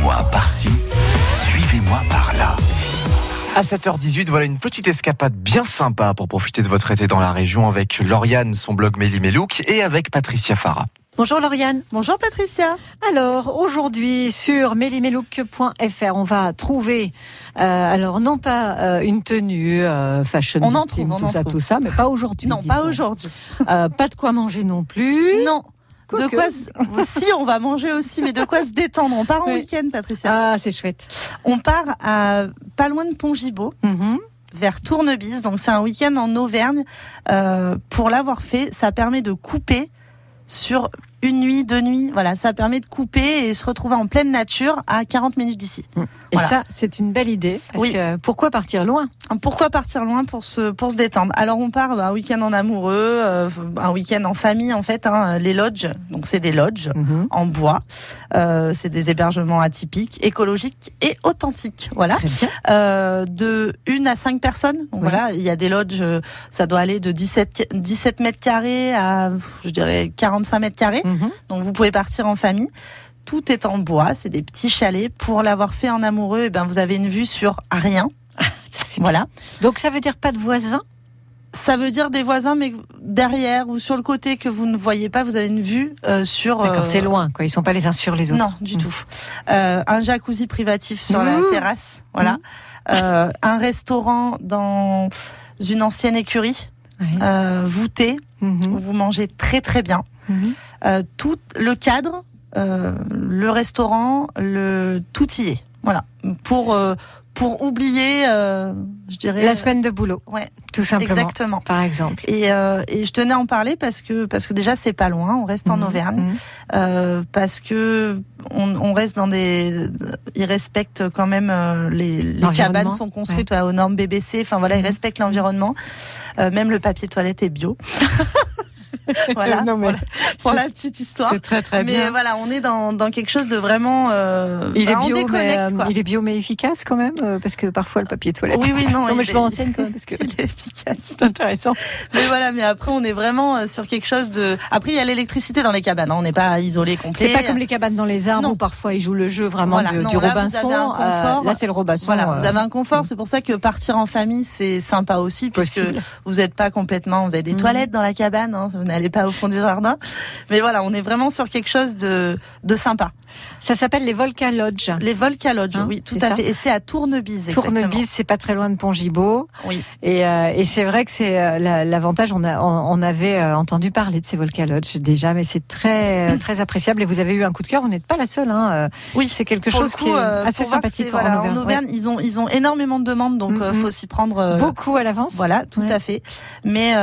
Suivez-moi par-ci, suivez-moi par-là. À 7h18, voilà une petite escapade bien sympa pour profiter de votre été dans la région avec Lauriane, son blog Méli-Mélouk, et avec Patricia Farah. Bonjour Lauriane. Bonjour Patricia. Alors aujourd'hui sur melimelook.fr on va trouver euh, alors non pas euh, une tenue euh, fashion On en trouve, on tout en ça trouve. tout ça mais pas aujourd'hui. Non, pas aujourd'hui. Euh, pas de quoi manger non plus. Non. De quoi Si, on va manger aussi, mais de quoi se détendre On part en Oui. week-end, Patricia. Ah c'est chouette. On part à pas loin de Pongibot, Mhm. vers Tournebise. Donc c'est un week-end en Auvergne. Euh, pour l'avoir fait, ça permet de couper sur une nuit, deux nuits. Voilà, ça permet de couper et se retrouver en pleine nature à 40 minutes d'ici. Et Voilà. ça c'est une belle idée parce Oui. que pourquoi partir loin? Pourquoi partir loin pour se pour se détendre? Alors on part bah, un week-end en amoureux, euh, un week-end en famille en fait. hein, les lodges, donc c'est des lodges. Mhm. en bois. Euh, c'est des hébergements atypiques, écologiques et authentiques. Voilà. Euh, de une à cinq personnes. Donc. Voilà, il y a des lodges, euh, ça doit aller de 17, 17 mètres carrés à, je dirais, 45 mètres carrés. Mhm. Donc vous pouvez partir en famille. Tout est en bois, c'est des petits chalets. Pour l'avoir fait en amoureux, eh ben vous avez une vue sur rien. Ça, bien. Voilà. Donc ça veut dire pas de voisins? Ça veut dire des voisins, mais derrière ou sur le côté que vous ne voyez pas, vous avez une vue euh, sur. D'accord euh, c'est loin quoi ils sont pas les uns sur les autres. Non, du Mm. tout. Euh, un jacuzzi privatif sur la terrasse, voilà. Euh, un restaurant dans une ancienne écurie, Ouais. euh, voûté, Mhm. où vous mangez très très bien. Euh, tout le cadre, euh, le restaurant, le tout y est. Voilà. Pour euh, pour oublier, euh, je dirais. La semaine de boulot Ouais, tout simplement exactement. par exemple. Et, euh, et je tenais à en parler parce que parce que déjà c'est pas loin, on reste en Mhm. Auvergne. Mhm. Euh, parce que on, on reste dans des, ils respectent quand même les, les cabanes sont construites ouais, aux normes BBC. Enfin voilà, ils Mhm. respectent l'environnement. Euh, même le papier toilette est bio. voilà, Non, mais voilà, pour la petite histoire. C'est très très Mais bien. voilà, on est dans, dans quelque chose de vraiment. euh, Il est bah, on bio, mais déconnecte, euh, quoi. il est bio mais efficace quand même, euh, parce que parfois le papier toilette. Oui, oui, non, mais il je est- me renseigne quand même parce que Il est efficace. c'est intéressant. Mais voilà, mais après on est vraiment euh, sur quelque chose de. Après il y a l'électricité dans les cabanes, hein, on n'est pas isolé complet. C'est pas comme les cabanes dans les arbres Non. où parfois ils jouent le jeu vraiment Voilà, du, non, du là, Robinson. Euh, là c'est le Robinson. Voilà, vous avez un confort, c'est pour ça que partir en famille c'est sympa aussi, puisque possible. vous n'êtes pas complètement, vous avez des Mhm. toilettes dans la cabane, hein, vous n'allez pas au fond du jardin, mais voilà, on est vraiment sur quelque chose de, de sympa. Ça s'appelle les Volca Lodge. Les Volca Lodge, Hein, oui, tout à ça fait, et c'est à Tournebise. Tournebise, c'est pas très loin de Pongibot. Oui. Et, euh, et c'est vrai que c'est euh, la- l'avantage. On, a, on, on avait euh, entendu parler de ces Volca Lodge déjà, mais c'est très euh, très appréciable. Et vous avez eu un coup de cœur. Vous n'êtes pas la seule. Hein. Oui, c'est quelque chose coup, qui est euh, assez sympathique c'est, voilà, en Auvergne. En Auvergne, ils ont ils ont énormément de demandes, donc Mhm. euh, faut s'y prendre. Beaucoup à l'avance. Voilà, tout Ouais. à fait. Mais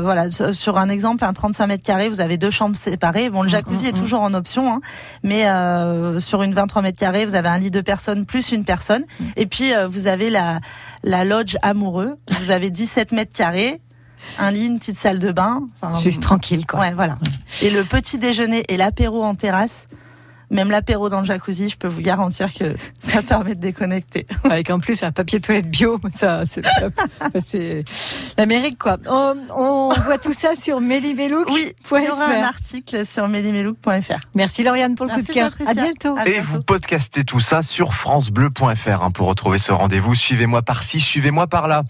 voilà, sur sur un exemple, un 35 mètres carrés, vous avez deux chambres séparées. Bon, le Mm, jacuzzi mm, est mm. toujours en option, hein, mais euh, sur une 23 mètres carrés, vous avez un lit de personnes plus une personne. Et puis euh, vous avez la la lodge amoureux. Vous avez 17 mètres carrés, un lit, une petite salle de bain. Enfin, Juste tranquille, quoi. Ouais, voilà. Et le petit déjeuner et l'apéro en terrasse. Même l'apéro dans le jacuzzi, je peux vous garantir que ça permet de déconnecter. Avec en plus un papier toilette bio, ça, c'est l'Amérique, quoi. On, on voit tout ça sur Mélimélouk. Oui, il y aura un article sur melimelook.fr. Merci Lauriane pour le coup de cœur. À bientôt. À Et vous podcastez tout ça sur francebleu.fr hein, pour retrouver ce rendez-vous. Suivez-moi par-ci, suivez-moi par-là.